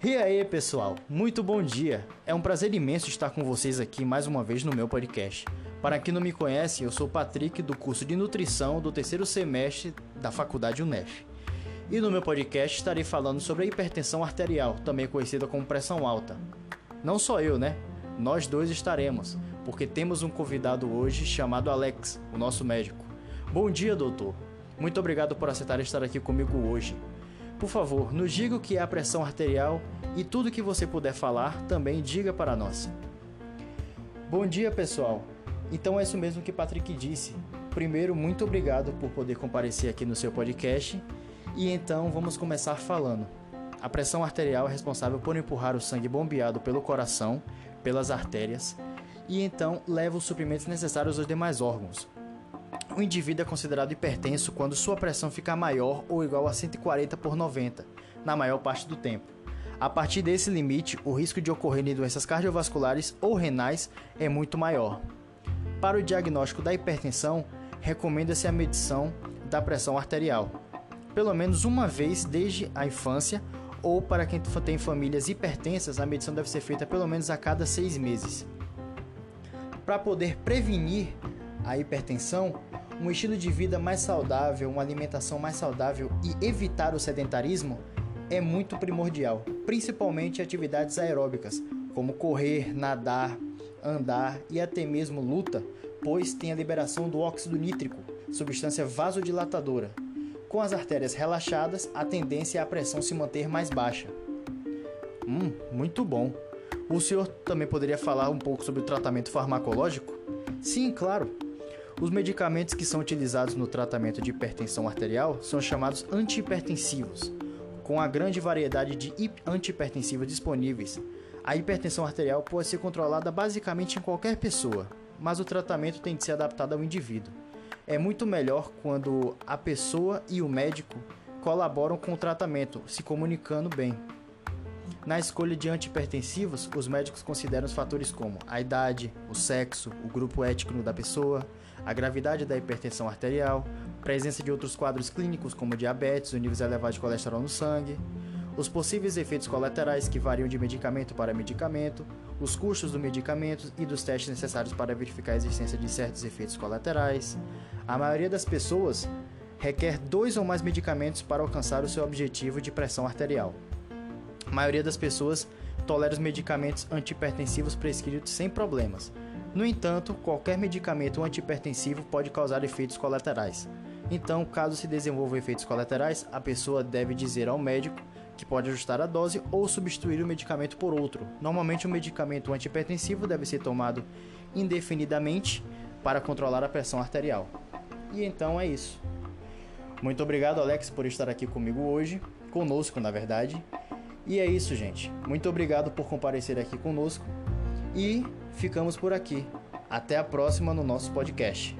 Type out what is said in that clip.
E aí, pessoal? Muito bom dia. É um prazer imenso estar com vocês aqui mais uma vez no meu podcast. Para quem não me conhece, eu sou Patrick do curso de nutrição do terceiro semestre da Faculdade UNEF. E no meu podcast estarei falando sobre a hipertensão arterial, também conhecida como pressão alta. Não só eu, né? Nós dois estaremos, porque temos um convidado hoje chamado Alex, o nosso médico. Bom dia, doutor. Muito obrigado por aceitar estar aqui comigo hoje. Por favor, nos diga o que é a pressão arterial e tudo que você puder falar também diga para nós. Bom dia, pessoal. Então é isso mesmo que Patrick disse. Primeiro, muito obrigado por poder comparecer aqui no seu podcast. E então vamos começar falando. A pressão arterial é responsável por empurrar o sangue bombeado pelo coração, pelas artérias, e então leva os suprimentos necessários aos demais órgãos. O indivíduo é considerado hipertenso quando sua pressão fica maior ou igual a 140 por 90, na maior parte do tempo. A partir desse limite, o risco de ocorrerem doenças cardiovasculares ou renais é muito maior. Para o diagnóstico da hipertensão, recomenda-se a medição da pressão arterial, pelo menos uma vez desde a infância, ou para quem tem famílias hipertensas, a medição deve ser feita pelo menos a cada seis meses. Para poder prevenir a hipertensão, um estilo de vida mais saudável, uma alimentação mais saudável e evitar o sedentarismo é muito primordial, principalmente atividades aeróbicas, como correr, nadar, andar e até mesmo luta, pois tem a liberação do óxido nítrico, substância vasodilatadora. Com as artérias relaxadas, a tendência é a pressão se manter mais baixa. Hum, muito bom. O senhor também poderia falar um pouco sobre o tratamento farmacológico? Sim, claro. Os medicamentos que são utilizados no tratamento de hipertensão arterial são chamados antihipertensivos. Com a grande variedade de antihipertensivos disponíveis, a hipertensão arterial pode ser controlada basicamente em qualquer pessoa, mas o tratamento tem de ser adaptado ao indivíduo. É muito melhor quando a pessoa e o médico colaboram com o tratamento, se comunicando bem. Na escolha de antihipertensivos, os médicos consideram os fatores como a idade, o sexo, o grupo étnico da pessoa, a gravidade da hipertensão arterial, presença de outros quadros clínicos como diabetes, ou níveis elevados de colesterol no sangue, os possíveis efeitos colaterais que variam de medicamento para medicamento, os custos do medicamento e dos testes necessários para verificar a existência de certos efeitos colaterais. A maioria das pessoas requer dois ou mais medicamentos para alcançar o seu objetivo de pressão arterial. A maioria das pessoas tolera os medicamentos antihipertensivos prescritos sem problemas. No entanto, qualquer medicamento antihipertensivo pode causar efeitos colaterais. Então, caso se desenvolvam efeitos colaterais, a pessoa deve dizer ao médico que pode ajustar a dose ou substituir o medicamento por outro. Normalmente, o medicamento antihipertensivo deve ser tomado indefinidamente para controlar a pressão arterial. E então é isso. Muito obrigado, Alex, por estar aqui comigo hoje, conosco, na verdade. E é isso, gente. Muito obrigado por comparecer aqui conosco e ficamos por aqui. Até a próxima no nosso podcast.